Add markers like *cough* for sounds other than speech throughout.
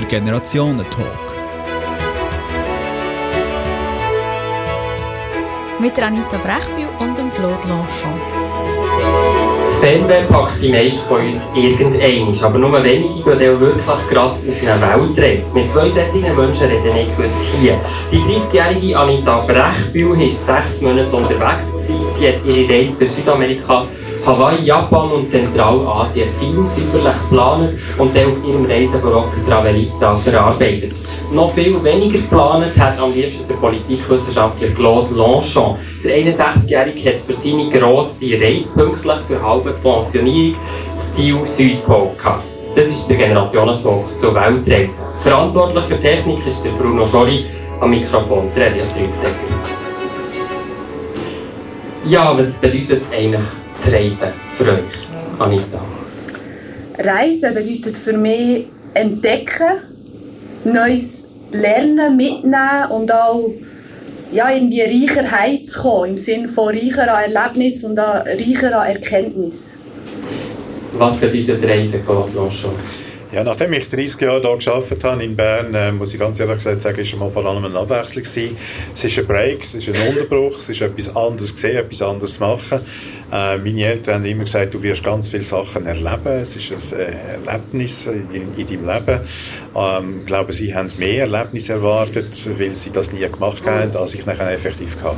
der Generationen-Talk. Mit Anita Brechbühl und dem Claude Longchamp. Das Fernsehen packt die meisten von uns irgendein, aber nur wenige gehen auch wirklich gerade auf eine Weltreise. Mit zwei solchen Menschen rede ich heute hier. Die 30-jährige Anita Brechbühl war sechs Monate unterwegs. Sie hat ihre Reise durch Südamerika Hawaii, Japan und Zentralasien fein säuberlich geplant und dann auf ihrem Reiseblock Travelita verarbeitet. Noch viel weniger geplant hat am liebsten der Politikwissenschaftler Claude Longchamp. Der 61-Jährige hat für seine grosse Reise pünktlich zur halben Pensionierung das Ziel Südpol gehabt. Das ist der Generationentalk zur Weltreise. Verantwortlich für Technik ist der Bruno Schori am Mikrofon, der Elias Rügsäcker. Ja, was bedeutet eigentlich zu reisen für euch, Anita? Reisen bedeutet für mich entdecken, Neues lernen, mitnehmen und auch ja, irgendwie reicher heimzukommen, im Sinne von reicher an Erlebnis und an, reicher an Erkenntnis. Was bedeutet Reisen, Claude schon? Ja, nachdem ich 30 Jahre hier gearbeitet habe in Bern, äh, muss ich ganz ehrlich gesagt sagen, ist mal vor allem eine Abwechslung gewesen. Es ist ein Break, es ist ein Unterbruch, es ist etwas anderes gesehen, etwas anderes machen. Äh, meine Eltern haben immer gesagt, du wirst ganz viele Sachen erleben. Es ist ein äh, Erlebnis in, in deinem Leben. Ähm, ich glaube, sie haben mehr Erlebnisse erwartet, weil sie das nie gemacht haben, als ich nachher effektiv hatte.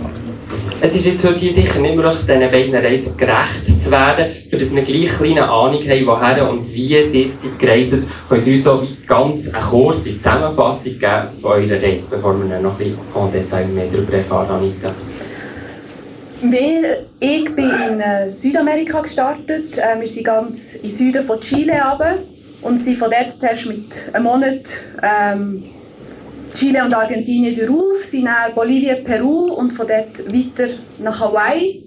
Es ist jetzt heute hier sicher nicht möglich, diesen beiden Reisen gerecht zu werden, für dass wir gleich eine Ahnung haben, woher und wie ihr seid gereist. Könnt ihr uns so ganz eine kurze Zusammenfassung geben von eurer Reise, bevor wir noch ein bisschen en Detail mehr darüber erfahren, Anita? Wir, ich bin in äh, Südamerika gestartet. Äh, wir sind ganz im Süden von Chile runter und sind von dort zuerst mit einem Monat ähm, Chile und Argentinien darauf, sind dann Bolivien, Peru und von dort weiter nach Hawaii.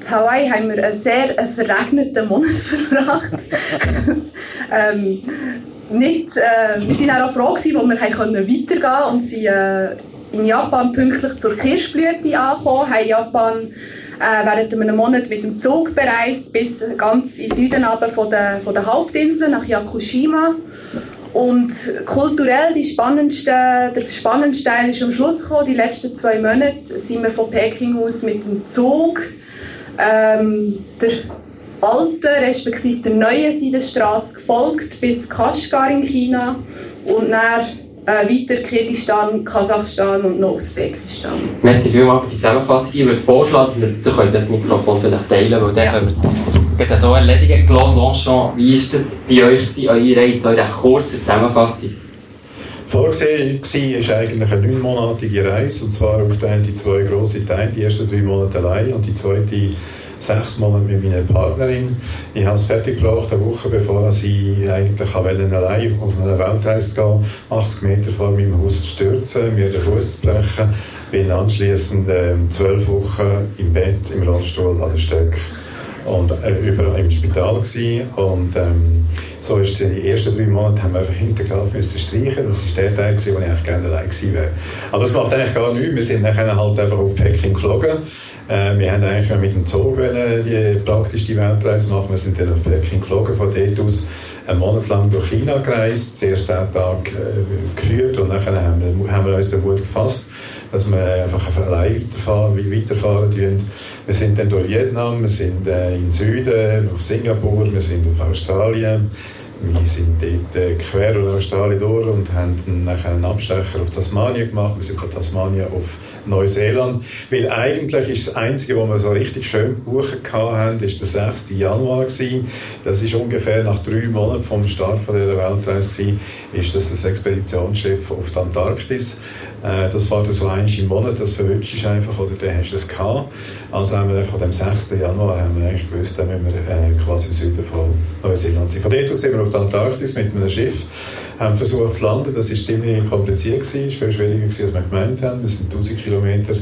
In Hawaii haben wir einen sehr äh, verregneten Monat *laughs* verbracht. ähm, nicht, äh, wir waren auch froh, gewesen, wir weitergehen konnten und sind äh, in Japan pünktlich zur Kirschblüte angekommen, haben Japan äh, während einem Monat mit dem Zug bereist bis ganz in Süden von der, von der Hauptinsel nach Yakushima. Und kulturell die spannendste, der spannendste Teil ist am Schluss gekommen. Die letzten zwei Monate sind wir von Peking aus mit dem Zug ähm, der alten respektive der neuen Seidenstraße gefolgt bis Kashgar in China und dann äh, weiter Kirgisistan, Kasachstan und noch Usbekistan. Merci vielmals für die Zusammenfassung. Ich würde vorschlagen, dass wir, könnt das Mikrofon vielleicht teilen, weil dann können wir es so erledigen. Claude Longchamp, wie war das bei euch, gewesen, eure Reise, so eine kurze Zusammenfassung? Vorgesehen war eigentlich eine neunmonatige Reise, und zwar auf die zwei grosse Teile, die ersten drei Monate allein und die zweite sechs Monate mit meiner Partnerin. Ich habe es fertig gebracht, eine Woche bevor ich eigentlich allein auf eine Weltreise gehen 80 Meter vor meinem Haus zu stürzen, mir den Fuß zu brechen. Bin anschließend äh, zwölf Wochen im Bett, im Rollstuhl an der Stöcke und äh, überall im Spital gewesen. und ähm, so ist die ersten drei Monate haben wir einfach hintergrad müssen streichen. Das ist der Teil, gewesen, wo ich eigentlich gerne allein gewesen wäre. Aber das macht eigentlich gar nichts. Wir sind nachher halt einfach auf Peking geflogen äh, wir haben eigentlich mit dem Zug die praktisch die Weltreise machen. Wir sind dann auf Peking geflogen, von dort aus einen Monat lang durch China gereist, zuerst zehn Tage äh, geführt und dann haben wir, haben wir uns den Mut gefasst, dass wir einfach allein weiterfahren, weiterfahren wollen. Wir sind dann durch Vietnam, wir sind äh, in Süden, auf Singapur, wir sind auf Australien, wir sind dort äh, quer durch Australien durch und haben dann einen Abstecher auf Tasmanien gemacht. Wir sind von Tasmanien auf Neuseeland. Weil eigentlich ist das Einzige, was wir so richtig schön gebucht haben, ist der 6. Januar gewesen. Das ist ungefähr nach drei Monaten vom Start von dieser Weltreise ist das das Expeditionsschiff auf die Antarktis. Äh, das fährt so eins im Monat, das verwünscht ist einfach, oder dann hast du das gehabt. Also haben wir einfach am 6. Januar haben wir eigentlich gewusst, dann müssen wir äh, quasi im Süden von Neuseeland sein. Von dort aus sind wir auf die Antarktis mit einem Schiff haben versucht zu landen. Das war ziemlich kompliziert, gewesen, viel schwieriger gewesen, als wir gemeint haben. Wir sind 1000 Kilometer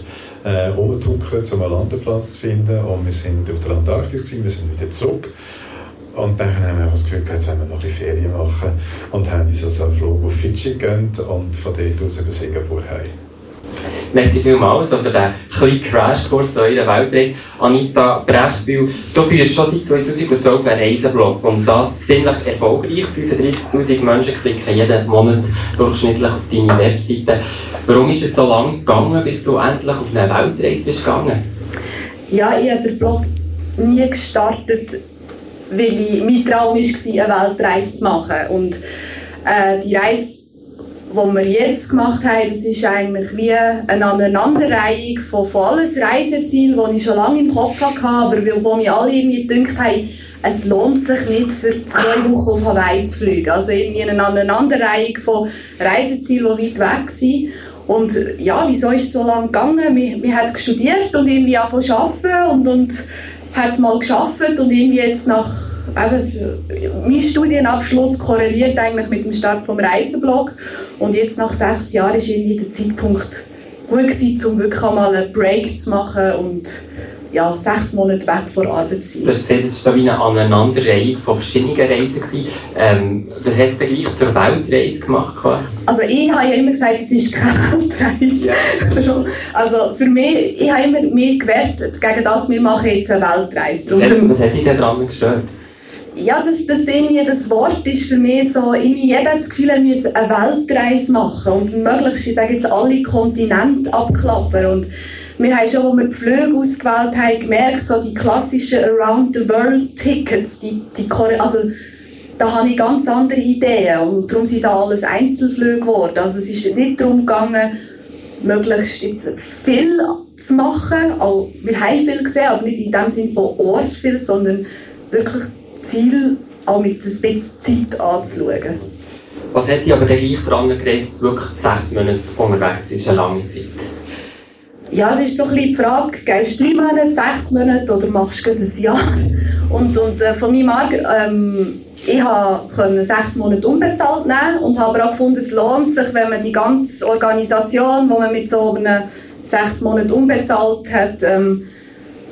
äh, rumgetuckert, um einen Landeplatz zu finden. Und wir sind auf der Antarktis, gewesen, wir sind wieder zurück. Und dann haben wir das Gefühl, jetzt wollen wir noch ein bisschen Ferien machen und haben uns also einen Flug auf Fidschi gegönnt und von dort aus über Singapur heim. Merci vielmals für den kleinen Crashkurs zu eurer Weltreise. Anita Brechbühl, du führst schon seit 2012 einen Reiseblog und das ziemlich erfolgreich. 35'000 Menschen klicken jeden Monat durchschnittlich auf deine Webseite. Warum ist es so lange gegangen, bis du endlich auf eine Weltreise bist gegangen? Ja, ich habe den Blog nie gestartet, weil ich, mein Traum war, eine Weltreise zu machen. Und äh, die Reise was wir jetzt gemacht haben, das ist eigentlich wie eine Aneinanderreihung von, von allen Reisezielen, die ich schon lange im Kopf hatte, aber wo mir alle irgendwie gedacht haben, es lohnt sich nicht für zwei Wochen auf Hawaii zu fliegen. Also irgendwie eine Aneinanderreihung von Reisezielen, die weit weg sind. Und ja, wieso ist es so lange gegangen? Wir, wir haben studiert und irgendwie angefangen zu arbeiten und, und hat mal geschafft und irgendwie jetzt nach eben, mein Studienabschluss korreliert eigentlich mit dem Start vom Reiseblog. Und jetzt nach sechs Jahren ist irgendwie der Zeitpunkt gut gewesen, um wirklich einmal einen Break zu machen und ja, sechs Monate weg von der Arbeit sein. Du hast gesehen, es war wie eine Aneinanderreihung von verschiedenen Reisen. Ähm, was hast du gleich zur Weltreise gemacht? Quasi? Also ich habe ja immer gesagt, es ist keine Weltreise. Ja. *laughs* also für mich, ich habe immer mich gewertet gegen das, wir machen jetzt eine Weltreise. Was, hat, was hat dich daran gestört? ja, das, das, irgendwie, das Wort ist für mich so, irgendwie jeder hat das Gefühl, er müsse eine Weltreise machen und möglichst, ich sage jetzt, alle Kontinente abklappen und wir haben schon, als wir die Flüge ausgewählt haben, gemerkt, so die klassischen Around-the-World-Tickets, die, die, also, da habe ich ganz andere Ideen und darum sind es alles Einzelflüge geworden. Also es ist nicht darum gegangen, möglichst jetzt viel zu machen. Auch, wir haben viel gesehen, aber nicht in dem Sinne von Ort viel, sondern wirklich Ziel auch mit ein bisschen Zeit anzuschauen. Was hat dich aber gleich daran gereist, wirklich sechs Monate unterwegs ist eine lange Zeit? Ja, es ist so ein bisschen die Frage, gehst du drei Monate, sechs Monate oder machst du ein Jahr? Und, und äh, von meinem Markt, ähm, ich konnte sechs Monate unbezahlt nehmen und habe auch gefunden, es lohnt sich, wenn man die ganze Organisation, die man mit so einem sechs Monaten unbezahlt hat, ähm,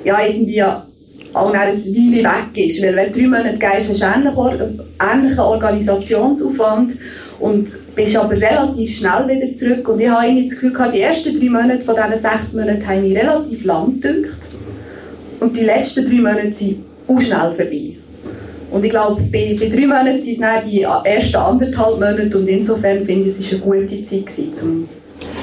ja, irgendwie auch nach einer Weile weg ist. Weil wenn du drei Monate gehst, hast du einen ähnlichen Organisationsaufwand und bist aber relativ schnell wieder zurück. Und ich habe irgendwie das Gefühl die ersten drei Monate von diesen sechs Monaten haben mich relativ lang gedünkt. Und die letzten drei Monate sind auch schnell vorbei. Und ich glaube, bei, bei drei Monaten sind es dann die ersten anderthalb Monate und insofern finde ich, es war eine gute Zeit, gewesen,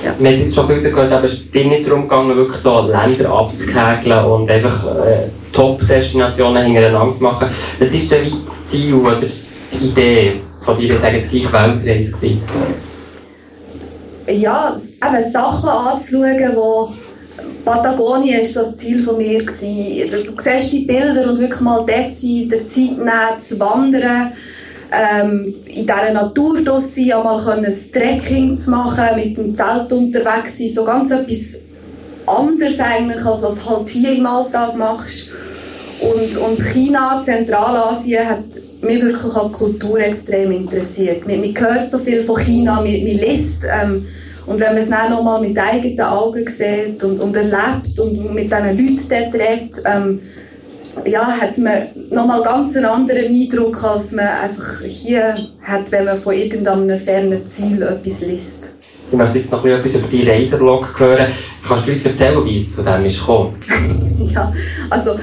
ja. Wir haben jetzt schon rausgehört, aber es ist dir nicht darum gegangen, wirklich so Länder abzukegeln und einfach äh, Top-Destinationen hintereinander zu machen. Was ist denn das Ziel oder die Idee von dir, sagen jetzt gleich Weltreise gewesen? Ja, eben Sachen anzuschauen, wo Patagonien war das Ziel von mir. Gewesen. Du siehst die Bilder und wirklich mal dort sein, der Zeit nehmen, zu wandern ähm, in dieser Natur sein, einmal ein Trekking zu machen, mit dem Zelt unterwegs sein, so ganz etwas anderes eigentlich, als was halt hier im Alltag machst. Und, und China, Zentralasien, hat mich wirklich an Kultur extrem interessiert. Man, man hört so viel von China, man, man liest. Ähm, und wenn man es dann nochmal mit eigenen Augen sieht und, und erlebt und mit diesen Leuten dort redet, ähm, ja, hat man nochmal ganz einen anderen Eindruck, als man einfach hier hat, wenn man von irgendeinem fernen Ziel etwas liest. Ich möchte jetzt noch etwas über deinen Reiseblog hören. Kannst du uns erzählen, wie es zu dem ist gekommen? *laughs* ja, also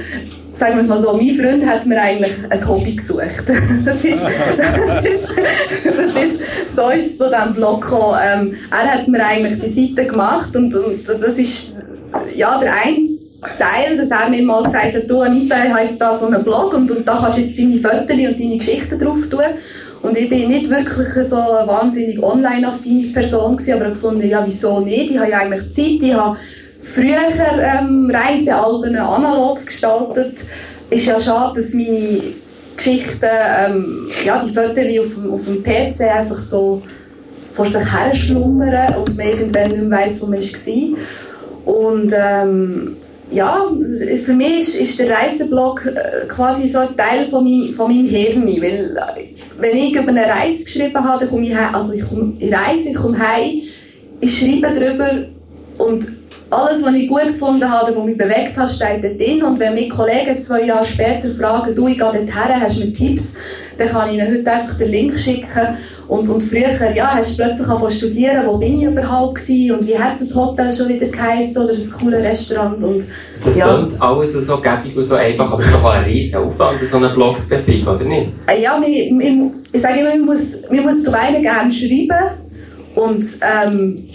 sagen wir es mal so, mein Freund hat mir eigentlich ein Hobby gesucht. *laughs* Das ist, das ist, das ist so ist es zu diesem Blog gekommen. Ähm, er hat mir eigentlich die Seite gemacht und, und das ist ja der einzige Teil, dass er mir mal gesagt hat, du Anita, ich habe jetzt da so einen Blog und, und da kannst du jetzt deine Fotos und deine Geschichten drauf tun. Und ich bin nicht wirklich so eine wahnsinnig online-affine Person gewesen, aber ich gefunden, ja, wieso nicht? Ich habe ja eigentlich Zeit, ich habe früher ähm, Reisealben analog gestaltet. Ist ja schade, dass meine Geschichten, ähm, ja, die Fotos auf, auf dem PC einfach so vor sich her schlummern und man irgendwann nicht mehr weiss, wo man war. Und ähm, ja, für mich ist, ist der Reiseblog äh, quasi so ein Teil von, mein, von meinem Hirn, weil wenn ich über eine Reise geschrieben habe, komme ich also ich komme, ich reise, ich komme heim, ich schreibe darüber und alles, was ich gut gefunden habe was mich bewegt hat, steht dort drin. Und wenn mich Kollegen zwei Jahre später fragen, du, ich gehe dort her, hast du mir Tipps, dann kann ich ihnen heute einfach den Link schicken. Und, und früher, ja, hast du plötzlich angefangen zu studieren, wo bin ich überhaupt gewesen und wie hat das Hotel schon wieder geheißen oder das coole Restaurant. Und, das ja. klingt alles so gäbig und so einfach, aber es ist doch ein riesen Aufwand, so einen Blog zu betreiben, oder nicht? Äh, ja, ich, ich, ich sage immer, man muss, man muss zum einen gerne schreiben und ähm,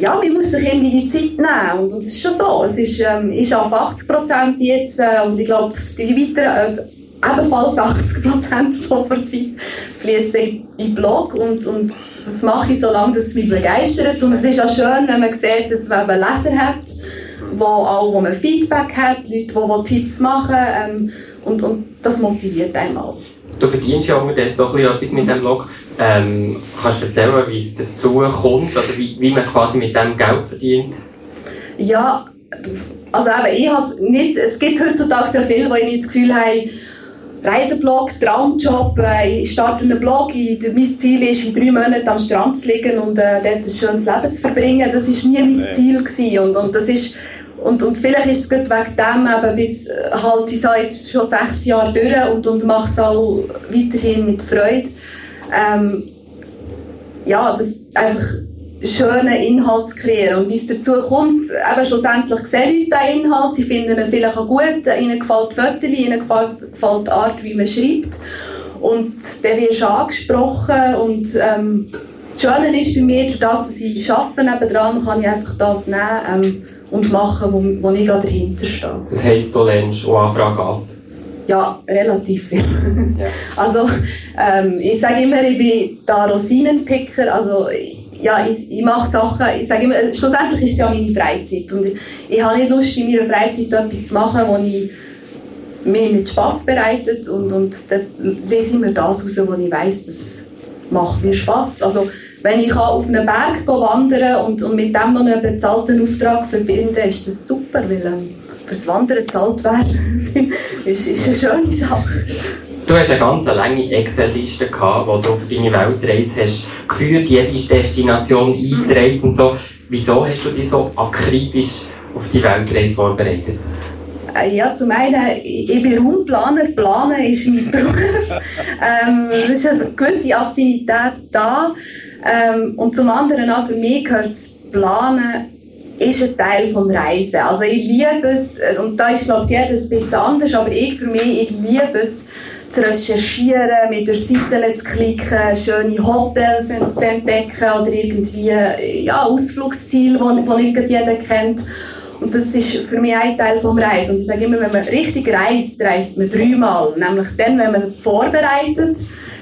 ja, man muss sich irgendwie die Zeit nehmen. Und, und es ist schon so. Es ist, ähm, ich arbeite 80 Prozent jetzt äh, und ich glaube, die weiteren, äh, ebenfalls 80 Prozent *laughs* von der Zeit fließen in den Blog. Und, und das mache ich so lange, dass es mich begeistert. Und es ist auch schön, wenn man sieht, dass man Leser hat, wo auch wo man Feedback hat, Leute, die, die Tipps machen. Ähm, und, und das motiviert auch. Du verdienst ja unterdessen so etwas mit diesem Blog. Ähm, kannst du erzählen, wie es dazu kommt, also wie, wie man quasi mit dem Geld verdient? Ja, also eben, ich has nicht, es gibt heutzutage sehr viel, wo ich nicht das Gefühl habe, Reiseblog, Traumjob, äh, ich starte einen Blog, ich, mein Ziel ist, in drei Monaten am Strand zu liegen und äh, dort ein schönes Leben zu verbringen. Das war nie mein Ziel gewesen. Und, und das ist und, und vielleicht ist es gut wegen dem, eben, bis halt, ich jetzt schon sechs Jahre durch und, und mache es auch weiterhin mit Freude. Ähm, ja, das einfach schönen Inhalt zu kreieren. Und wie es dazu kommt, eben schlussendlich sehen Leute den Inhalt, sie finden ihn vielleicht auch gut, ihnen gefällt die Fotos, ihnen gefällt, gefällt die Art, wie man schreibt. Und dann wirst du angesprochen und ähm, das Schöne ist bei mir, dass, dass ich arbeite nebenan, kann ich einfach das nehmen ähm, und machen, wo, wo ich gerade dahinter stehe. Das heisst, du lehnst auch Anfragen ab? Ja, relativ viel. Ja. *laughs* Also, ähm, ich sage immer, ich bin da Rosinenpicker, also ja, ich, ich mache Sachen, ich sage immer, schlussendlich ist es ja meine Freizeit und ich, ich habe nicht Lust, in meiner Freizeit etwas zu machen, wo ich mir nicht Spass bereitet und, und dann lese ich mir das raus, wo ich weiss, das macht mir Spass. Also, wenn ich auf einen Berg wandern und, und mit dem noch einen bezahlten Auftrag verbinden, ist das super, weil ähm, fürs Wandern gezahlt werden, *laughs* ist, ist eine schöne Sache. Du hast eine ganz lange Excel-Liste gehabt, wo du für deine Weltreise hast geführt, jede Destination eingetragen und so. Wieso hast du dich so akribisch auf die Weltreise vorbereitet? Äh, ja, zum einen, ich bin Raumplaner. Planen ist mein Beruf. *laughs* ähm, es ist eine gewisse Affinität da. Ähm, und zum anderen auch für mich gehört das Planen ist ein Teil vom Reisen. Also ich liebe es, und da ist glaube ich jeder ein bisschen anders, aber ich für mich, ich liebe es, zu recherchieren, mit der Seiten zu klicken, schöne Hotels zu entdecken oder irgendwie ja, Ausflugsziele, die nicht jeder kennt. Und das ist für mich ein Teil vom Reisen. Und ich sage immer, wenn man richtig reist, reist man dreimal. Nämlich dann, wenn man vorbereitet,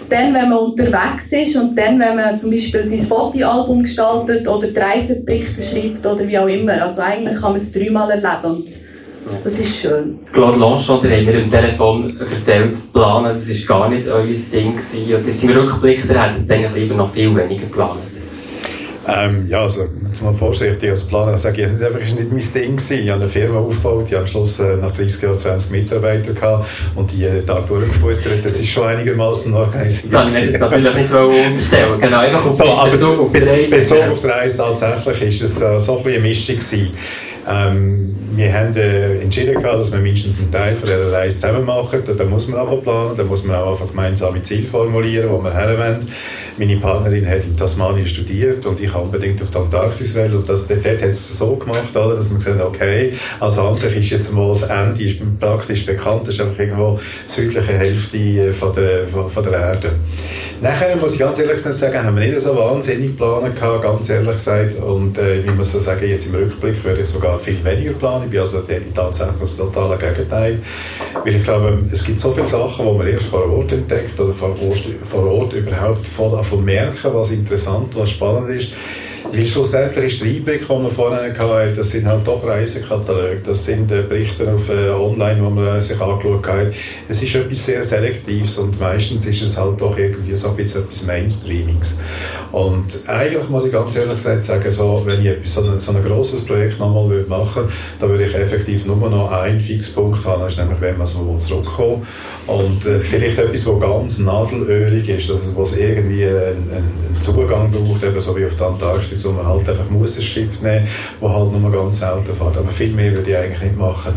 dann, wenn man unterwegs ist und dann, wenn man zum Beispiel sein Fotoalbum gestaltet oder die Reiseberichte schreibt oder wie auch immer. Also eigentlich kann man es dreimal erleben und das ist schön. Claude Lanchon, der haben mir am Telefon erzählt, planen, das war gar nicht euer Ding. Gewesen. Und jetzt im Rückblick, der hätte eigentlich lieber noch viel weniger geplant. Ähm, ja, also, jetzt mal vorsichtig als Planer sage ich, das war nicht mein Ding gewesen. Ich habe eine Firma aufgebaut, habe am Schluss äh, nach 30 Jahren 20 Mitarbeiter gehabt und die jeden Tag durchgefuttert. Das ist schon einigermaßen organisiert. Das habe ich jetzt natürlich nicht umstellen genau, einfach auf so, aber Bezug auf die. Bezug auf die Reise tatsächlich ist es äh, so ein bisschen eine Mischung gewesen. Ähm, wir haben äh, entschieden, gehabt, dass wir mindestens einen Teil von dieser Reise zusammen machen. Da, muss man einfach planen, da muss man auch einfach gemeinsame Ziele formulieren, wo wir her wollen. Meine Partnerin hat in Tasmanien studiert und ich unbedingt auf die Antarktis wollen. Und das, dort, dort hat es so gemacht, oder, dass man gesagt hat, okay, also an sich ist jetzt mal das Ende ist praktisch bekannt, das ist einfach irgendwo südliche Hälfte von der, von, von der Erde. Nachher muss ich ganz ehrlich sagen, haben wir nicht so wahnsinnig planen gehabt, ganz ehrlich gesagt. Und äh, ich muss so sagen, jetzt im Rückblick würde ich sogar viel weniger planen. Ich bin also tatsächlich das totale Gegenteil. Weil ich glaube, es gibt so viele Sachen, die man erst vor Ort entdeckt oder vor Ort, vor Ort überhaupt von, von merken, was interessant, was spannend ist. Weil schlussendlich ist der Einblick, den wir vorhin hatten, das sind halt doch Reisekataloge, das sind äh, Berichte auf äh, online, die man sich angeschaut hat. Es ist etwas sehr Selektives und meistens ist es halt doch irgendwie so ein bisschen etwas Mainstreamings. Und eigentlich muss ich ganz ehrlich gesagt sagen, so, wenn ich etwas, so, ein, so ein grosses Projekt nochmal würde machen würde, dann würde ich effektiv nur noch einen Fixpunkt haben, das ist nämlich, wenn man zurückkommen Und äh, vielleicht etwas, was ganz nadelölig ist, also, was irgendwie einen, einen Zugang braucht, eben so wie auf der Antarktis Antarktis, wo man halt einfach muss ein Schiff nehmen, wo halt nur ganz selten fährt. Aber viel mehr würde ich eigentlich nicht machen.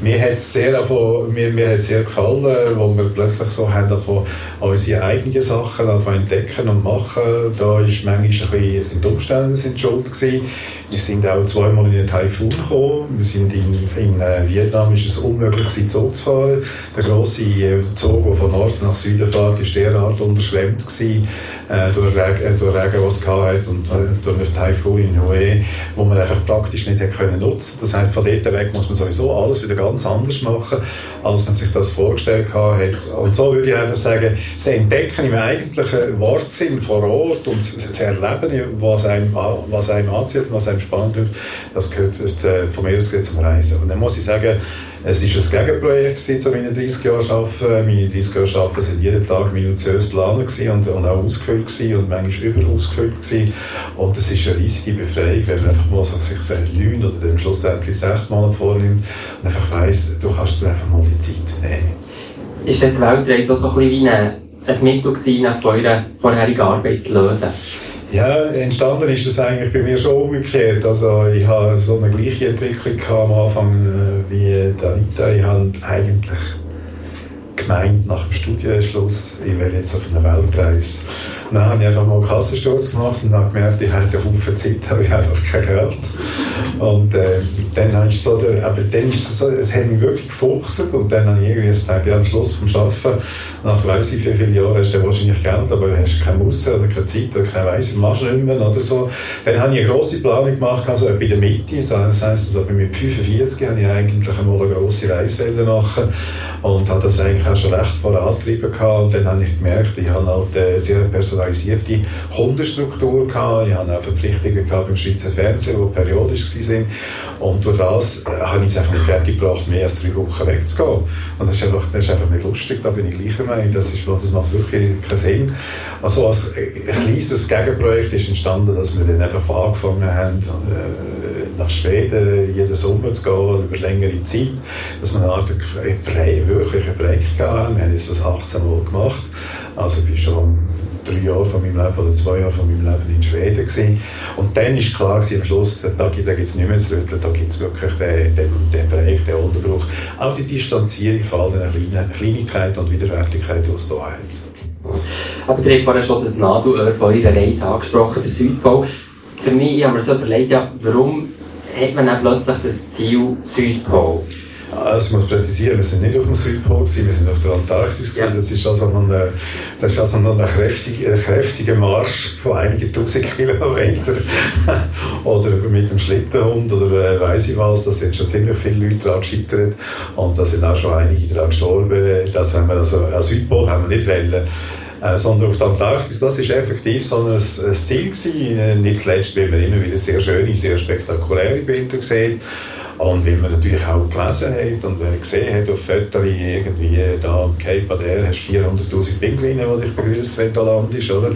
Mir hat es sehr, mir, mir sehr gefallen, wo wir plötzlich so haben, davon unsere eigenen Sachen entdecken und machen. Da ist manchmal ein bisschen, sind Umstände sind schuld gewesen. Wir sind auch zweimal in den Taifun gekommen. Wir sind in, in äh, Vietnam ist es unmöglich Zug zu fahren. Der grosse äh, Zug, der von Norden nach Süden fährt, ist derart unterschwemmt gewesen, äh, durch, Regen, äh, durch Regen, was es hat und äh, durch den Taifun in Hue, wo man einfach praktisch nicht hätte können nutzen. Das heißt, von dort weg muss man sowieso alles wieder ganz anders machen, als man sich das vorgestellt hat. Und so würde ich einfach sagen, sie entdecken im eigentlichen Wortsinn vor Ort und sie erleben, was einem, was einem anzieht, was einem einem spannend das gehört äh, von mir aus zum Reisen. Und dann muss ich sagen, es war ein Gegenprojekt zu meinen 30 Jahren Arbeiten. Meine 30 Jahre Arbeiten sind jeden Tag minutiös geplant und, und auch ausgefüllt gewesen und manchmal überausgefüllt gewesen. Und es ist eine riesige Befreiung, wenn man einfach mal so sich neun oder dann schlussendlich sechs Monate vornimmt und einfach weiss, du kannst dir einfach mal die Zeit nehmen. Ist die Weltreise so ein bisschen wie ein, Mittel gewesen, von eurer vorherigen Arbeit zu lösen? Ja, entstanden ist das eigentlich bei mir schon umgekehrt. Also ich habe so eine gleiche Entwicklung am Anfang äh, wie Anita. Ich habe eigentlich gemeint, nach dem Studienschluss, ich will jetzt auf eine Weltreise. Und dann habe ich einfach mal einen Kassensturz gemacht und habe gemerkt, ich hätte einen Haufen Zeit, aber ich habe einfach kein Geld. Und äh, dann habe so, aber dann ist es so, es hat mich wirklich gefuchst und dann habe ich irgendwie gesagt, ja, am Schluss vom Arbeiten, nach weiss ich wie viele Jahren hast du wahrscheinlich Geld, aber hast keine Musse oder keine Zeit oder keine weiss, machst du nicht mehr oder so. Dann habe ich eine grosse Planung gemacht, also bei der Mitte, das heisst, also bei mir 45 habe ich eigentlich einmal eine grosse Reise machen und habe das eigentlich auch schon recht vorangetrieben gehabt und dann habe ich gemerkt, ich habe halt eine sehr personalisierte Kundenstruktur gehabt, ich habe auch Verpflichtungen gehabt beim Schweizer Fernsehen, die periodisch waren und durch das äh, habe ich es einfach nicht fertig gebracht, mehr als drei Wochen wegzugehen und das ist einfach, das ist einfach nicht lustig, da bin ich gleich Meinung, das, ist, das macht wirklich keinen Sinn. Also als ein kleines Gegenprojekt ist entstanden, dass wir dann einfach angefangen haben, äh, nach Schweden jeden Sommer zu gehen, über längere Zeit, dass wir eine Art wirklich eine Break haben. Wir haben das 18 Mal gemacht. Also ich bin schon drei Jahre von meinem Leben oder zwei Jahre von meinem Leben in Schweden gewesen. Und dann ist klar gewesen, am Schluss, da, da gibt es nicht mehr zu rütteln, da gibt es wirklich den, den, den Bereich, den Unterbruch. Auch die Distanzierung von all den kleinen Kleinigkeiten und Widerwärtigkeiten, die es hier hat. Aber ihr habt vorhin schon das Nadelöhr von eurer Reise angesprochen, der Südpol. Für mich, ich habe mir so überlegt, ja, warum hat man dann plötzlich das Ziel Südpol? Also ich muss präzisieren, wir sind nicht auf dem Südpol, wir sind auf der Antarktis. Ja. Das ist also noch, eine, das ist also noch ein, kräftiger, ein kräftiger Marsch von einigen tausend *laughs* Kilometern. oder mit dem Schlittenhund oder äh, weiss ich was. Da sind schon ziemlich viele Leute daran gescheitert. Und da sind auch schon einige daran gestorben. Das haben wir also, an Südpol haben wir nicht wollen. Äh, sondern auf der Antarktis, das ist effektiv so ein, ein Ziel gewesen. Nicht zuletzt, weil man immer wieder sehr schöne, sehr spektakuläre Bilder sieht. Und weil man natürlich auch gelesen hat und man gesehen hat auf Fotos, irgendwie da am Cape Adair hast du 400'000 Pinguine, die dich begrüßen, wenn du landest, oder?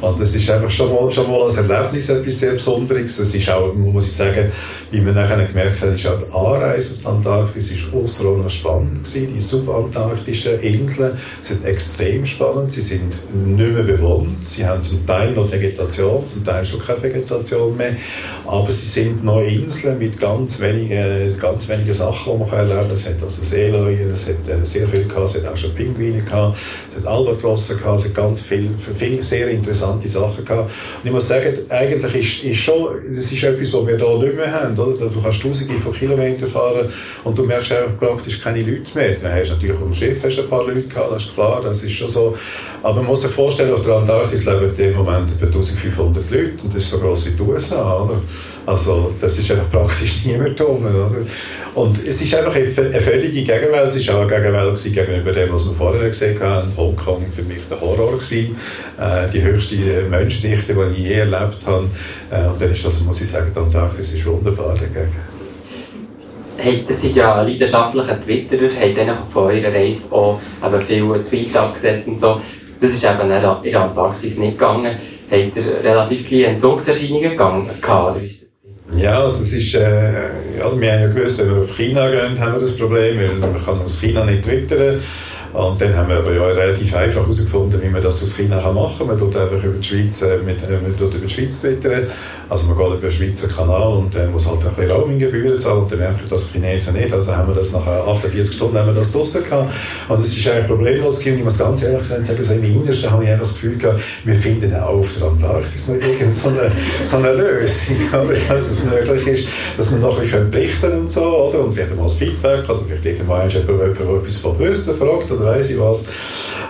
Und das ist einfach schon mal, schon mal als Erlebnis etwas sehr Besonderes. Es ist auch, muss ich sagen, wie man nachher gemerkt hat, ist auch die Anreise auf die Antarktis ist außerordentlich spannend gewesen. Die subantarktischen Inseln sind extrem spannend. Sie sind nicht mehr bewohnt. Sie haben zum Teil noch Vegetation, zum Teil schon keine Vegetation mehr. Aber sie sind noch Inseln mit ganz wenigen ganz wenige Sachen, die man erleben kann. Es hat also Seeleuen, es hat äh, sehr viel gehabt, es hat auch schon Pinguine gehabt, es hat Albatrosse gehabt, es hat ganz viele viel sehr interessante Sachen gehabt. Und ich muss sagen, eigentlich ist, ist schon, das ist etwas, was wir hier nicht mehr haben, oder? Du kannst tausende von Kilometern fahren und du merkst einfach praktisch keine Leute mehr. Dann hast du natürlich dem Schiff hast ein paar Leute gehabt, das ist klar, das ist schon so. Aber man muss sich vorstellen, auf der Antarktis leben im Moment etwa 1500 Leute und das ist so groß wie die USA, oder? Also, das ist einfach praktisch *laughs* niemand um. Oder? Und es ist einfach eine völlige Gegenwelt. Es war auch eine Gegenwelt gegenüber dem, was wir vorher gesehen haben. Hongkong für mich der Horror gewesen. Äh, die höchste Menschendichte, die ich je erlebt habe. Äh, und dann ist das, muss ich sagen, die Antarktis ist wunderbar dagegen. Hey, ihr seid ja leidenschaftlicher Twitterer, habt dann von eurer Reise auch eben viele Tweets abgesetzt und so. Das ist eben in der Antarktis nicht gegangen. Habt ihr relativ kleine Entzugserscheinungen gehabt, ja, also es ist, äh, ja, wir haben ja gewusst, wenn wir auf China gehen, haben wir das Problem, weil man kann aus China nicht twittern. Und dann haben wir aber ja relativ einfach herausgefunden, wie man das aus China machen kann. Man tut einfach über die Schweiz, äh, mit, äh, man tut über die Schweiz twittern. Also man geht über den Schweizer Kanal und dann muss halt ein bisschen Roaminggebühren zahlen und dann merken das Chinesen nicht. Also haben wir das nach 48 Stunden haben wir das draussen gehabt. Und es ist eigentlich problemlos gewesen. Ich muss ganz ehrlich gesagt sagen, also im Innersten habe ich einfach das Gefühl gehabt, wir finden auch auf der Antarktis noch irgend so eine, so eine Lösung, *laughs* dass es möglich ist, dass man noch ein bisschen berichten und so, oder? Und vielleicht mal das Feedback oder vielleicht irgendwann jemand, der etwas von Wissen fragt oder weiss ich was.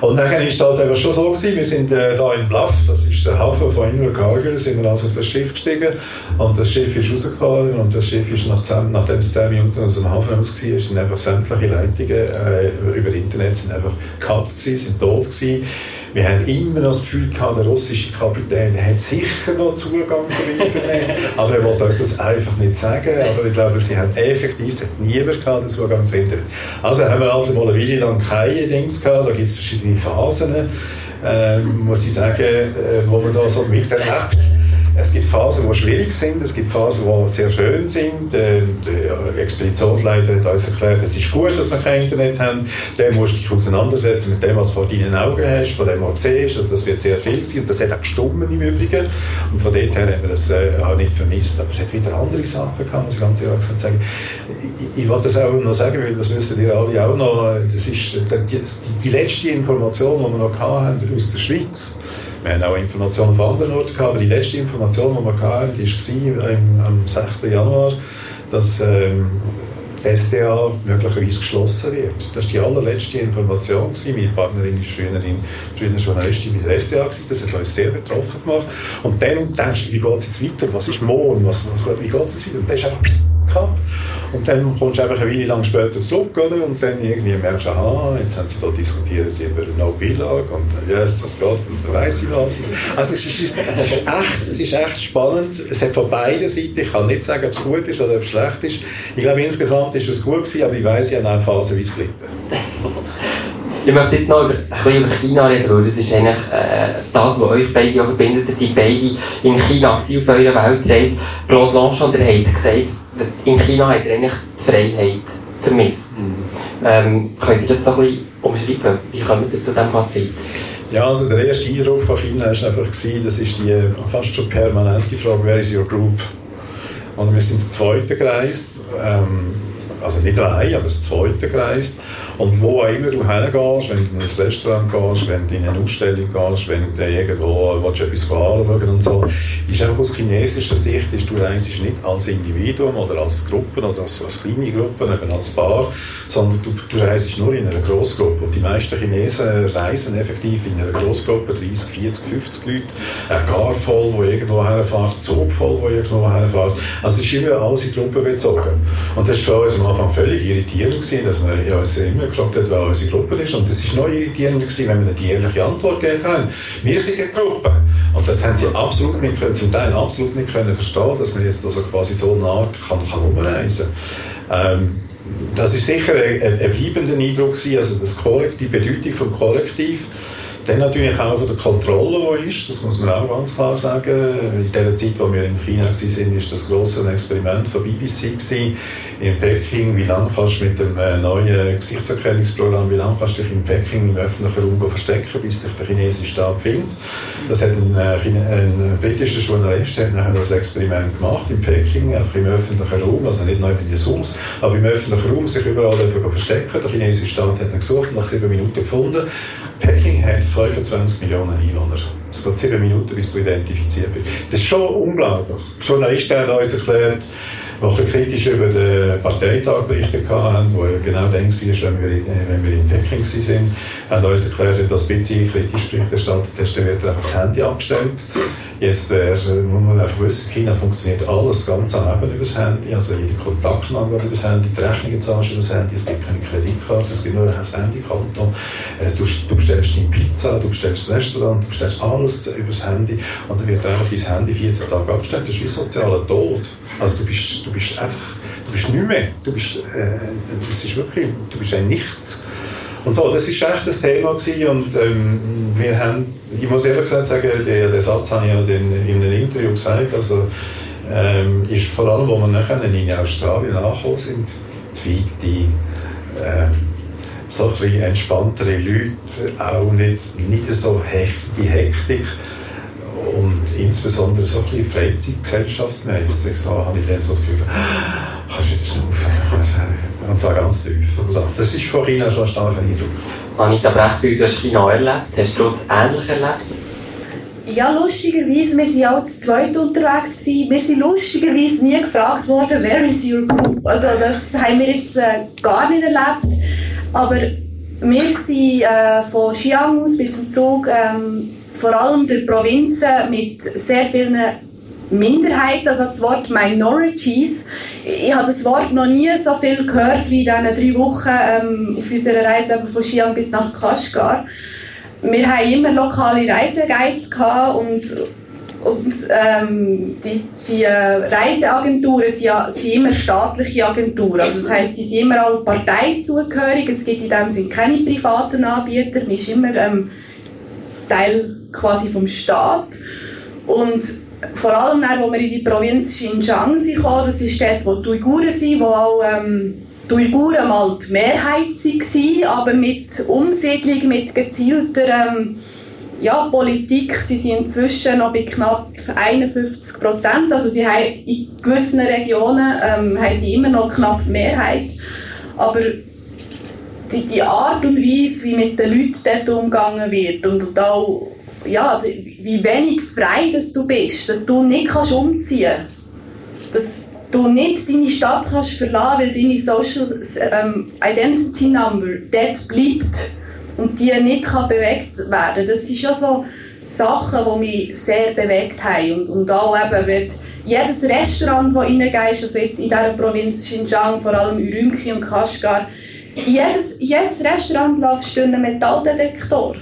Und dann war es halt einfach schon so gewesen, wir sind äh, da in Bluff, das ist der Hafen von Invercargill, sind wir also auf das Schiff gestiegen und das Schiff ist rausgefahren und das Schiff ist nach 10, nachdem es 10 Minuten aus dem Hafen raus war, sind einfach sämtliche Leitungen äh, über Internet sind einfach gekappt gewesen, sind tot gewesen. Wir haben immer noch das Gefühl gehabt, der russische Kapitän hat sicher noch Zugang zum Internet, *laughs* aber er wollte uns das einfach nicht sagen. Aber ich glaube, sie haben effektiv jetzt niemand gehabt, den Zugang zum Internet. Also haben wir also mal eine Weile lang keine Dings gehabt, da gibt es verschiedene Phasen, äh, muss ich sagen, äh, wo man da so miterlebt. Es gibt Phasen, die schwierig sind, es gibt Phasen, die sehr schön sind. Der, der Expeditionsleiter hat uns erklärt, es ist gut, dass wir kein Internet haben. Dann musst du dich auseinandersetzen mit dem, was du vor deinen Augen hast, von dem, was du siehst. Und das wird sehr viel sein. Und das hat auch gestummen im Übrigen. Und von dort her haben wir das äh, auch nicht vermisst. Aber es hat wieder andere Sachen gehabt, muss ich ganz ehrlich sagen. Ich, ich wollte das auch noch sagen, weil das müssen ihr alle auch noch. Das ist die, die, die letzte Information, die wir noch hatten aus der Schweiz wir haben auch Informationen von anderen Orten gehabt, aber die letzte Information, die wir hatten, die war am 6. Januar, dass ähm, SDA möglicherweise geschlossen wird. Das war die allerletzte Information. Meine Partnerin ist früher, früher Journalistin bei der SDA. Das hat uns sehr betroffen gemacht. Und dann denkst du, wie geht es jetzt weiter? Was ist morgen? Was, wie geht es jetzt weiter? Und das ist einfach gehabt. Und dann kommst du einfach eine Weile lang später zurück, oder? Und dann irgendwie merkst du, aha, jetzt haben sie da diskutiert sie über no Beilage und yes, das geht und dann weiss ich was. Also es ist, es, ist echt, es ist echt spannend. Es hat von beiden Seiten, ich kann nicht sagen, ob es gut ist oder ob es schlecht ist. Ich glaube, insgesamt ist es gut gewesen, aber ich weiss, ich habe auch phasenweise gelitten. Ich möchte jetzt noch über, ein bisschen über China reden, weil das ist eigentlich äh, das, was euch beide verbindet. Ihr seid beide in China auf eurer Weltreise. Claude Longchamp, der hat gesagt, in China hat er eigentlich die Freiheit vermisst. Mhm. Ähm, könnt ihr das so ein bisschen umschreiben? Wie kommt ihr zu diesem Fazit? Ja, also der erste Eindruck von China war einfach, gewesen, das ist die fast schon permanente Frage, wer ist your group? Und wir sind das zweite gereist, ähm, also nicht allein, aber das zweite gereist. Und wo auch immer du hingehst, wenn du in ein Restaurant gehst, wenn du in eine Ausstellung gehst, wenn du irgendwo willst, etwas anschauen und so, ist einfach aus chinesischer Sicht, ist, du reist nicht als Individuum oder als Gruppe oder als, als kleine Gruppe, eben als Paar, sondern du, du reist nur in einer Großgruppe. Und die meisten Chinesen reisen effektiv in einer Großgruppe, 30, 40, 50 Leute, ein Gar voll, wo irgendwo herfährt, Zug voll, wo irgendwo herfährt. Also es ist immer alles in Gruppen bezogen. Und das war für uns am Anfang völlig irritierend gewesen, dass wir ja, uns immer gefragt hat, wer unsere Gruppe ist. Und das war noch irritierender gewesen, wenn wir eine ehrliche Antwort geben können. Wir sind eine Gruppe. Und das haben sie absolut nicht können, zum Teil absolut nicht können verstehen, dass man jetzt also quasi so nah kann, kann umreisen. Ähm, das ist sicher ein, ein bleibender Eindruck gewesen, also das Kollektiv, die Bedeutung vom Kollektiv. Dann natürlich auch von der Kontrolle, die ist, das muss man auch ganz klar sagen. In der Zeit, wo wir in China waren, war das grosse Experiment von BBC in Peking. Wie lange kannst du mit dem äh, neuen Gesichtserkennungsprogramm, wie lange kannst du dich in Peking im öffentlichen Raum verstecken, bis dich der chinesische Staat findet? Das hat ein, äh, ein britischer Journalist hat nachher das Experiment gemacht in Peking, einfach im öffentlichen Raum, also nicht nur in das Haus, aber im öffentlichen Raum sich überall verstecken. Der chinesische Staat hat ihn gesucht, nach sieben Minuten gefunden. Peking hat 25 Millionen Einwohner. Es geht sieben Minuten, bis du identifiziert bist. Das ist schon unglaublich. Journalisten haben uns erklärt, die kritisch über den Parteitag berichtet haben, wo genau dann war, wenn wir, in, wenn wir in Peking waren, haben uns erklärt, dass BC kritisch Bericht erstattet hast, dann wird einfach das Handy abgestellt. Jetzt äh, muss man einfach wissen, in China funktioniert alles ganz am Leben über das Handy, also jede Kontaktnahme über das Handy, die Rechnungen zahlst über das Handy, es gibt keine Kreditkarte, es gibt nur ein Handykonto. Äh, du, du bestellst deine Pizza, du bestellst das Restaurant, du bestellst alles über das Handy und dann wird einfach dein Handy 14 Tage abgestellt. Das ist wie sozialer Tod. Also du bist, du bist einfach, du bist nicht mehr, du bist, äh, das ist wirklich, du bist ein Nichts. Und so, das war echt das Thema gewesen und ähm, wir haben, ich muss ehrlich gesagt sagen, den, den Satz habe ich ja in, in einem Interview gesagt, also ähm, ist vor allem, wo wir nachher in Australien angekommen sind, die Weite, ähm, so ein entspanntere Leute, auch nicht, nicht so die Hektik und insbesondere so ein bisschen Freizeitgesellschaftmäßig, so habe ich dann so das Gefühl, kannst du wieder schnaufen, und zwar ganz tief. So, das ist von China schon ein starker Eindruck. Anita Brechbühl, du hast China erlebt, hast du es ähnlich erlebt? Ja, lustigerweise, wir waren auch zu zweit unterwegs. Gewesen. Wir sind lustigerweise nie gefragt worden, wer ist your group? Also das haben wir jetzt äh, gar nicht erlebt. Aber wir sind äh, von Xi'an aus mit dem Zug ähm, vor allem durch Provinzen mit sehr vielen Minderheiten, also das Wort Minorities. Ich habe das Wort noch nie so viel gehört wie in diesen drei Wochen ähm, auf unserer Reise von Xi'an bis nach Kashgar wir haben immer lokale Reiseguides und, und ähm, die, die äh, Reiseagenturen sind, ja, sind immer staatliche Agenturen. Also das heisst, sie sind immer auch parteizugehörig. Es gibt in dem Sinne keine privaten Anbieter. Man ist immer ähm, Teil quasi vom Staat. Und vor allem, dann, als wir in die Provinz Xinjiang kamen, das ist dort, wo die Uiguren sind, wo auch ähm, die Uiguren mal die Mehrheit waren, aber mit Umsiedlung, mit gezielter ähm, ja, Politik, sie sind inzwischen noch bei knapp 51 Prozent. Also sie haben in gewissen Regionen ähm, haben sie immer noch knapp Mehrheit. Aber die, die Art und Weise, wie mit den Leuten dort umgegangen wird und, und auch ja, wie wenig frei dass du bist, dass du nicht kannst umziehen kannst, du nicht deine Stadt kannst verlassen, weil deine Social ähm, Identity Number dort bleibt und die nicht kann bewegt werden. Das sind schon so Sachen, die mich sehr bewegt haben und, und auch eben wird jedes Restaurant, wo reingehst, also jetzt in dieser Provinz Xinjiang, vor allem Ürümqi und Kashgar, jedes, jedes Restaurant läuft durch einen Metalldetektor.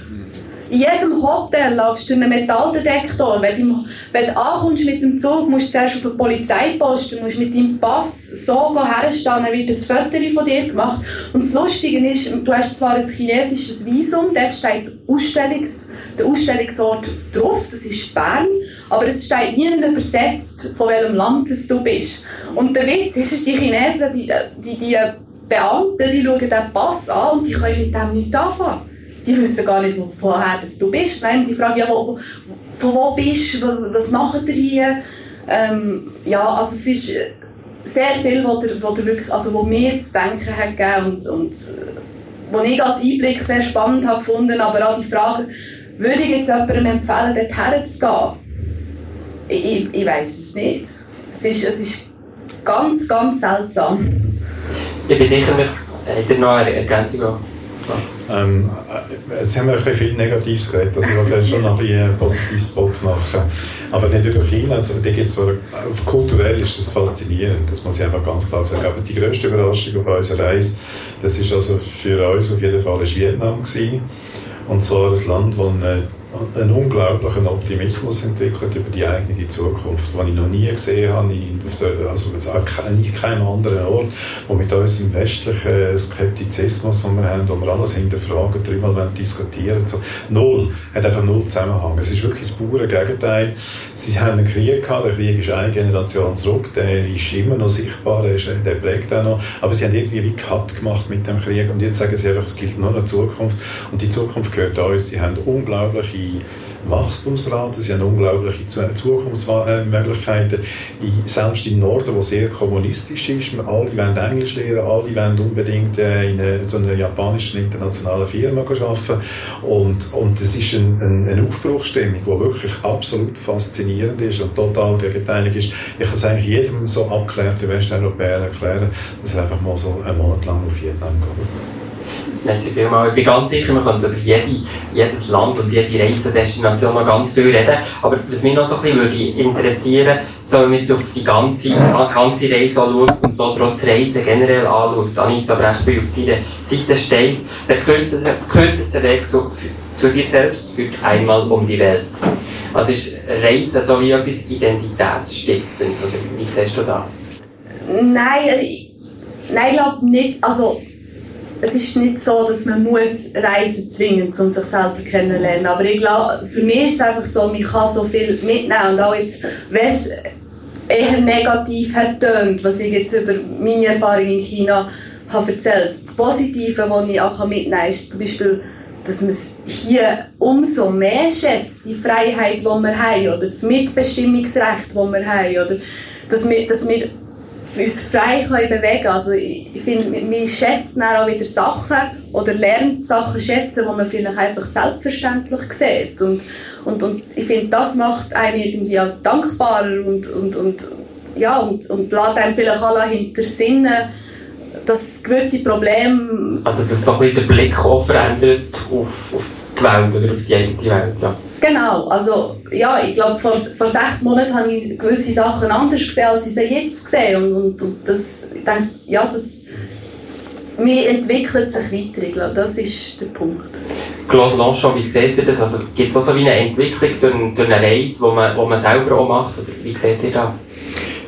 In jedem Hotel laufst du einen Metalldetektor. Wenn du, wenn du ankommst mit dem Zug, musst du zuerst auf den Polizeiposten, musst mit deinem Pass so herstehen, dann wird ein Foto von dir gemacht. Und das Lustige ist, du hast zwar ein chinesisches Visum, dort steht Ausstellungs, der Ausstellungsort drauf, das ist Bern, aber es steht nie übersetzt, von welchem Land du bist. Und der Witz ist, die Chinesen, die, die, die Beamten, die schauen den Pass an und die können mit dem nichts anfangen die wissen gar nicht, woher dass du bist. Nein, die fragen ja, wo, von wo bist du, was macht ihr hier? Ähm, ja, also es ist sehr viel, was der, was der wirklich, also wo mir zu denken hat gegeben und, und äh, wo ich als Einblick sehr spannend habe gefunden, aber auch die Frage, würde ich jetzt jemandem empfehlen, dorthin zu gehen? Ich, ich, ich weiß es nicht. Es ist, es ist ganz, ganz seltsam. Ich bin sicher, wir haben noch eine Ergänzung ähm, äh, es haben wir ein viel Negatives geredet, also ich wollte schon noch ein einen positiven Spot machen. Aber nicht über China, kulturell ist das faszinierend, das muss ich einfach ganz klar sagen. Aber die grösste Überraschung auf unserer Reise, das ist also für uns auf jeden Fall Vietnam gewesen. Und zwar ein Land, das einen unglaublichen Optimismus entwickelt über die eigene Zukunft, den ich noch nie gesehen habe, also an keinem anderen Ort, wo mit unserem westlichen Skeptizismus, den wir haben, wo wir alles hinterfragen, dreimal diskutieren, so null, hat einfach null Zusammenhang. Es ist wirklich das pure Gegenteil. Sie haben einen Krieg gehabt, der Krieg ist eine Generation zurück, der ist immer noch sichtbar, der, ist, der prägt auch noch, aber sie haben irgendwie wie Cut gemacht mit dem Krieg und jetzt sagen sie einfach, es gilt nur noch Zukunft und die Zukunft gehört uns. Sie haben unglaubliche Wachstumsrate, sie haben unglaubliche Zukunftsmöglichkeiten. Selbst im Norden, wo sehr kommunistisch ist, alle wollen Englisch lernen, alle wollen unbedingt äh, in eine, so einer japanischen internationalen Firma arbeiten. Und, und es ist ein, ein, eine Aufbruchsstimmung, die wirklich absolut faszinierend ist und total gegenteilig ist. Ich kann es eigentlich jedem so abgeklärten Westeuropäer erklären, dass er einfach mal so einen Monat lang auf Vietnam geht. Merci vielmals. Ich bin ganz sicher, wir können über jede, jedes Land und jede Reisedestination noch ganz viel reden. Aber was mich noch so ein bisschen würde interessieren, so wenn man jetzt auf die ganze, ganze Reise anschaut und so trotz Reisen generell anschaut, Anita Brechbühl auf deiner Seite steht, der kürzeste, kürzeste Weg zu, zu dir selbst führt einmal um die Welt. Also ist Reisen so wie etwas Identitätsstiftendes, oder wie siehst du das? Nein, ich, nein, ich glaube nicht. Also, es ist nicht so, dass man muss reisen zwingen, um sich selber kennenzulernen. Aber ich glaube, für mich ist es einfach so, man kann so viel mitnehmen. Und auch jetzt, wenn es eher negativ hat tönt, was ich jetzt über meine Erfahrung in China habe erzählt. Das Positive, was ich auch mitnehmen kann, ist zum Beispiel, dass man es hier umso mehr schätzt, die Freiheit, die wir haben, oder das Mitbestimmungsrecht, das wir haben, oder dass wir, dass wir uns frei können bewegen Also ich, finde, man schätzt dann auch wieder Sachen oder lernt Sachen schätzen, die man vielleicht einfach selbstverständlich sieht. Und, und, und ich finde, das macht einen irgendwie auch dankbarer und, und, und, ja, und, und lässt einem vielleicht alle hinter Sinnen, dass gewisse Probleme... Also dass doch wieder der Blick auch verändert auf, auf die Welt oder auf die eigene Welt, ja. Genau, also ja, ich glaube, vor, vor sechs Monaten habe ich gewisse Sachen anders gesehen, als ich sie jetzt sehe. Und, und, und das, ich denke, ja, das mir entwickelt sich weiter. Ich glaube, das ist der Punkt. Claude Lanchon, wie seht ihr das? Also, Gibt es auch so wie eine Entwicklung durch, durch eine Reise, die man, man selber auch macht? Oder wie seht ihr das?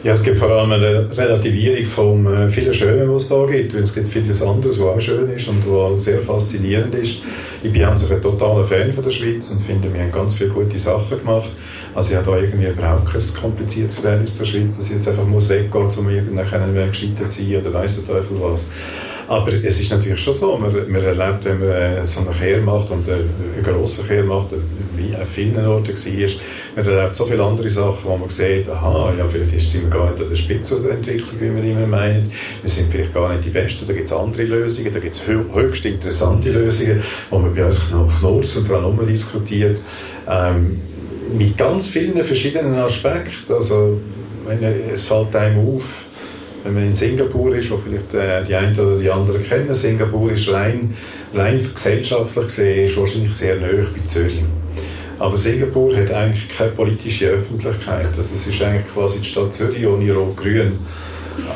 Ja, es gibt vor allem eine Relativierung von äh, vielen Schönen, was es da gibt. Weil es gibt vieles anderes, was auch schön ist und was sehr faszinierend ist. Ich bin an sich ein totaler Fan von der Schweiz und finde, wir haben ganz viele gute Sachen gemacht. Also ich habe da irgendwie überhaupt kein kompliziertes Verhältnis zur Schweiz, dass ich jetzt einfach muss weggehen muss, um irgendwann gescheitert sein oder weiss der Teufel was. Aber es ist natürlich schon so, man, man erlebt, wenn man äh, so einen Kehr macht und äh, einen grossen Kehr macht, wie an vielen Orten war, man erlebt so viele andere Sachen, wo man sieht, aha, ja, vielleicht sind wir gar nicht an der Spitze der Entwicklung, wie wir immer meinen. Wir sind vielleicht gar nicht die Besten, da gibt es andere Lösungen, da gibt es höchst interessante Lösungen, wo man bei uns noch Knurz und dran diskutiert. Ähm, mit ganz vielen verschiedenen Aspekten. Also, es fällt einem auf, wenn man in Singapur ist, wo vielleicht äh, die einen oder die anderen kennen, Singapur ist rein, rein gesellschaftlich gesehen ist wahrscheinlich sehr nahe bei Zürich. Aber Singapur hat eigentlich keine politische Öffentlichkeit. Also es ist eigentlich quasi die Stadt Zürich ohne Rot-Grün,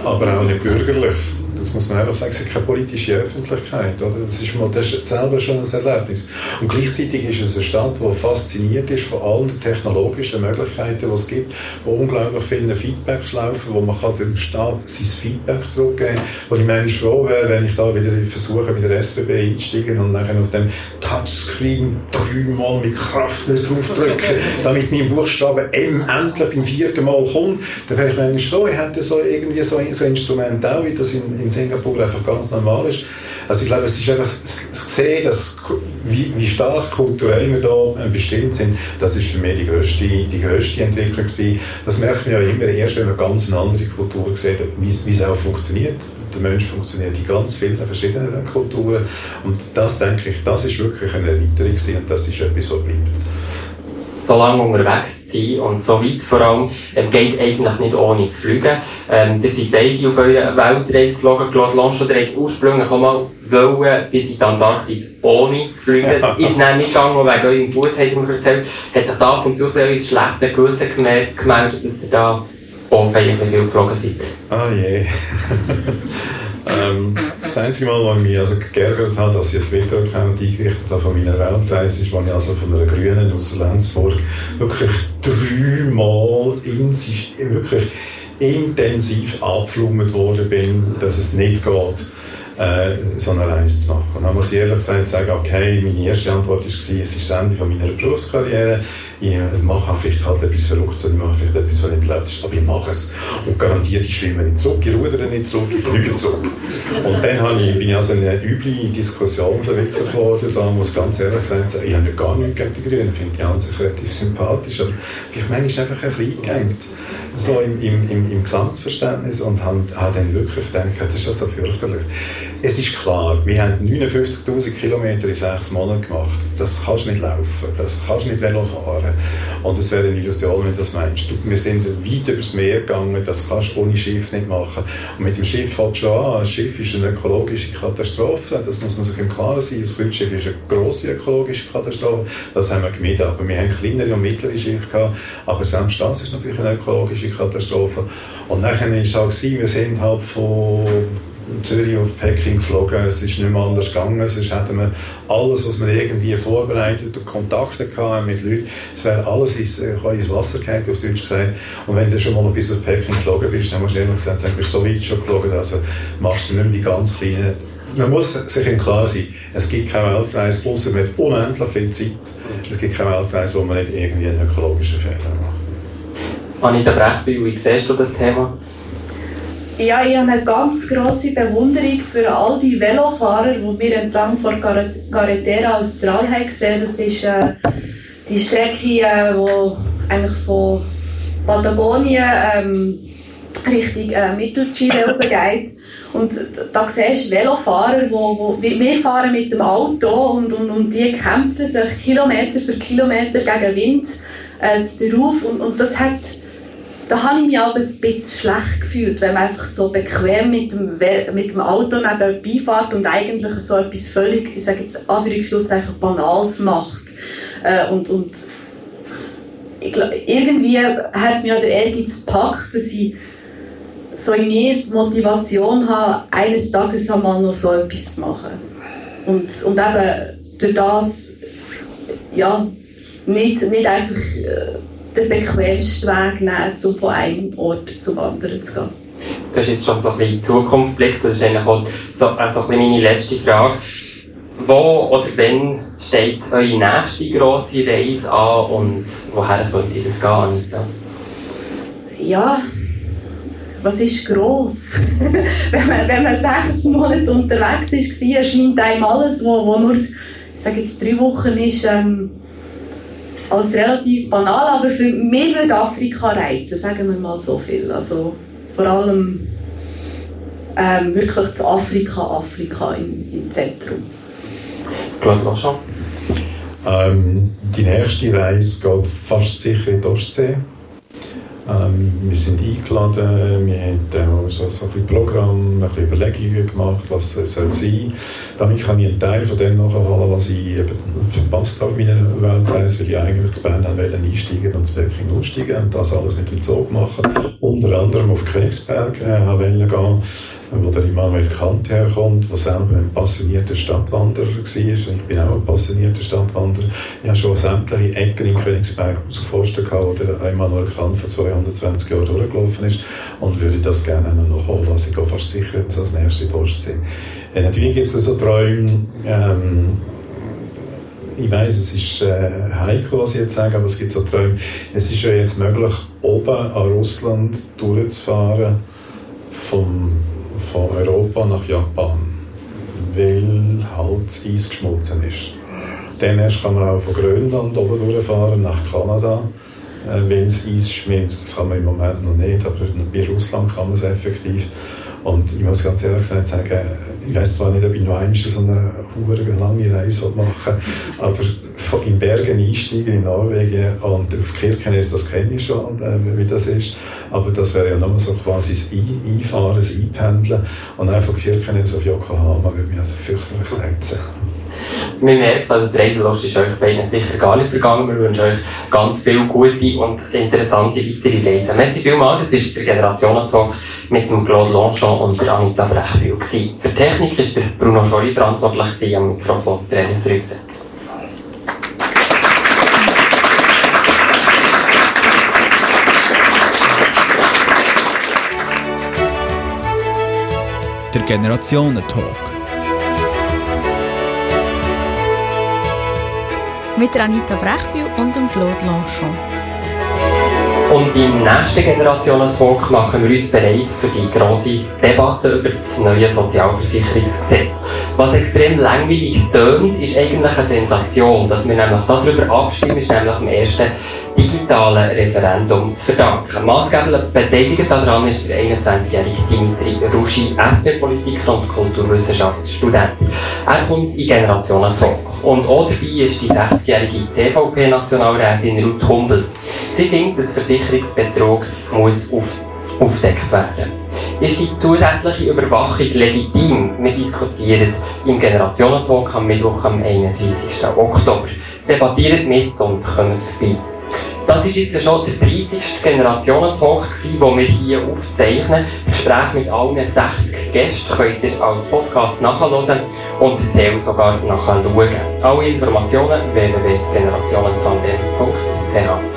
aber auch nicht bürgerlich das muss man einfach sagen, es ist keine politische Öffentlichkeit. Oder? Das, ist mal, das ist selber schon ein Erlebnis. Und gleichzeitig ist es eine Stadt, die fasziniert ist von allen technologischen Möglichkeiten, die es gibt, wo unglaublich viele Feedbacks laufen, wo man dem Staat sein Feedback zurückgeben kann. Wo ich manchmal froh wäre, wenn ich da wieder versuche, mit der SBB einzusteigen und dann auf dem Touchscreen dreimal mit Kraft draufdrücken, damit mein Buchstabe M endlich beim vierten Mal kommt. Dann wäre ich manchmal froh, ich hätte so irgendwie so, so ein Instrument auch, wie das in, in in Singapur einfach ganz normal ist. Also ich glaube, es ist einfach sehen, dass, wie, wie stark kulturell wir da äh, bestimmt sind, das ist für mich die grösste, die grösste Entwicklung gewesen. Das merkt man ja immer erst, wenn man ganz eine andere Kultur sieht, wie, es auch funktioniert. Der Mensch funktioniert in ganz vielen verschiedenen Kulturen und das, denke ich, das ist wirklich eine Erweiterung und das ist etwas, was bleibt so lange unterwegs zu sein und so weit vor allem, ähm, geht eigentlich nicht ohne zu fliegen. Ähm, ihr seid beide auf eurer Weltreise geflogen, Claude Lanchon, ihr habt ursprünglich auch mal wollen, bis in die Antarktis ohne zu fliegen. Ja. Ist dann nicht gegangen, wegen eurem Fuß, hat mir erzählt, hat sich da ab und zu ein bisschen schlechte Gewissen gemeldet, dass ihr da auch viel geflogen seid. Ah je. *laughs* ähm, einzige Mal, was mich also geärgert hat, dass ich Twitter-Account eingerichtet habe von meiner Weltreise, ist, als ich also von einer Grünen aus Lenzburg wirklich dreimal in sich, wirklich intensiv abgeflumt worden bin, dass es nicht geht äh, so eine Reise zu machen. Und dann muss ich ehrlich gesagt sagen, okay, meine erste Antwort war, es ist das Ende von meiner Berufskarriere. Ich mache vielleicht halt etwas Verrücktes, ich mache vielleicht etwas, was nicht ist, aber ich mache es. Und garantiert, ich schwimme nicht zurück, ich rudere nicht zurück, ich fliege zurück. Und dann habe ich, bin ich also in eine üble Diskussion verwickelt worden, da muss ganz ehrlich gesagt sagen, ich habe gar nichts gegen die Grünen, finde die an sich relativ sympathisch, aber vielleicht manchmal einfach ein bisschen eingehängt so im, im, im, im Gesamtverständnis und habe dann wirklich gedacht, das ist ja so fürchterlich. Es ist klar, wir haben 59'000 Kilometer in sechs Monaten gemacht. Das kannst du nicht laufen, das kannst du nicht Velo fahren. Und es wäre eine Illusion, wenn du das meinst. Wir sind weit übers Meer gegangen, das kannst du ohne Schiff nicht machen. Und mit dem Schiff fällt schon an, ein Schiff ist eine ökologische Katastrophe, das muss man sich im Klaren sein. Das Kreuzschiff ist eine grosse ökologische Katastrophe, das haben wir gemieden. Aber wir haben kleinere und mittlere Schiffe gehabt, aber selbst das ist natürlich eine ökologische Katastrophe. Und nachher war es halt, wir sind halt von Zürich auf Peking geflogen. Es ist nicht mehr anders gegangen. Sonst hätten wir alles, was wir irgendwie vorbereitet und Kontakte hatten mit Leuten, es wäre alles ins, äh, ins Wasser gefallen, auf Deutsch gesagt. Und wenn du schon mal bis auf Peking geflogen bist, dann musst du ehrlich gesagt sagen, du bist so weit schon geflogen, also machst du nicht mehr die ganz kleinen man muss sich im Klaren sein, es gibt keine Weltreise, außer mit unendlich viel Zeit. Es gibt keine Weltreise, wo man nicht irgendwie einen ökologischen Fehler macht. Anita Brechbühl, wie siehst du das Thema? Ja, ich habe eine ganz grosse Bewunderung für all die Velofahrer, die wir entlang von Carretera Austral haben gesehen. Das ist äh, die Strecke, äh, wo eigentlich von Patagonien ähm, Richtung äh, Mittelchile geht. Und da siehst du Velofahrer, wo, wo, wir fahren mit dem Auto und, und, und die kämpfen sich Kilometer für Kilometer gegen Wind äh, darauf. Und, und das hat, da habe ich mich auch ein bisschen schlecht gefühlt, wenn man einfach so bequem mit dem, mit dem Auto nebenbei fährt und eigentlich so etwas völlig, ich sage jetzt Anführungsschlusszeichen, Banales macht. Äh, und, und ich glaub, irgendwie hat mir der Ehrgeiz gepackt, dass ich so in mir Motivation habe, eines Tages einmal noch so etwas zu machen. Und, und eben durch das, ja, nicht, nicht einfach äh, den bequemsten Weg nehmen, um von einem Ort zum anderen zu gehen. Du hast jetzt schon so ein bisschen in die Zukunft geblickt, das ist eigentlich auch so, also meine letzte Frage. Wo oder wann steht eure nächste grosse Reise an und woher könnt ihr das gehen, Anita? Ja, was ist gross? *laughs* wenn, man, wenn man sechs Monate unterwegs war, erscheint einem alles, wo, wo nur, ich sage jetzt drei Wochen ist, ähm, als relativ banal, aber für mich würde Afrika reizen, sagen wir mal so viel. Also vor allem ähm, wirklich zu Afrika, Afrika im, im Zentrum. Claude schon. Ähm, die nächste Reise geht fast sicher in die Ostsee. Ähm, wir sind eingeladen, wir haben auch so, so ein Programm, ein bisschen Überlegungen gemacht, was es soll sein Damit kann ich einen Teil von dem nachholen, was ich eben verpasst habe in meiner Weltreise, weil ich eigentlich zu Bern wollte einsteigen und zu Peking aussteigen und das alles mit dem Zug machen. Unter anderem auf Königsberg äh, wollte gehen wo der Immanuel Kant herkommt, der selber ein passionierter Stadtwanderer war. Ich bin auch ein passionierter Stadtwanderer. Ich habe schon sämtliche Ecken in Königsberg zu Forsten wo der Immanuel Kant vor 220 Jahren durchgelaufen ist und würde das gerne noch holen. Also ich gehe fast sicher, dass das nächste in die Ostsee. Äh, natürlich gibt es so Träume, ähm, ich weiß, es ist äh, heikel, was ich jetzt sage, aber es gibt so Träume. Es ist ja jetzt möglich, oben an Russland durchzufahren, vom von Europa nach Japan, weil halt Eis geschmolzen ist. Dann erst kann man auch von Grönland oben durchfahren nach Kanada, äh, wenn das Eis schmilzt. Das kann man im Moment noch nicht, aber bei Russland kann man es effektiv. Und ich muss ganz ehrlich gesagt sagen, ich weiß zwar nicht, ob ich noch einmal so eine lange Reise machen aber in Bergen einsteigen in Norwegen und auf Kirkenes, das kenne ich schon, äh, wie das ist. Aber das wäre ja nur so quasi das Einfahren, das Einpendeln. Und einfach Kirkenes auf Yokohama würde mich also fürchterlich reizen. Man merkt, also die Reiselust ist euch beiden sicher gar nicht vergangen. Wir wünschen euch ganz viele gute und interessante weitere Reisen. Merci vielmals, das war der Generationentalk mit dem Claude Longchamp und der Anita Brechbühl. Für die Technik war der Bruno Schori verantwortlich, am Mikrofon Therese Rügseck. Der Generationentalk. Mit Anita Brechbühl und Claude Lanchon. Und im nächsten Generationen-Talk machen wir uns bereit für die grosse Debatte über das neue Sozialversicherungsgesetz. Was extrem langweilig tönt, ist eigentlich eine Sensation. Dass wir nämlich darüber abstimmen, ist nämlich am ersten digitalen Referendum zu verdanken. Maßgeblich beteiligt daran ist der 21-jährige Dimitri Ruschi, SP-Politiker und Kulturwissenschaftsstudent. Er kommt in Generationen Talk. Und auch dabei ist die 60-jährige CVP-Nationalrätin Ruth Humbel. Sie findet, dass Versicherungsbetrug muss auf, aufdeckt werden ist die zusätzliche Überwachung legitim? Wir diskutieren es im Generationentalk am Mittwoch, am 31. Oktober. Debattiert mit und kommt vorbei. Das war jetzt schon der 30. Generationentalk, den wir hier aufzeichnen. Das Gespräch mit allen 60 Gästen könnt ihr als Podcast nachhören und Teil sogar nachschauen. Alle Informationen www.generationentandem.ch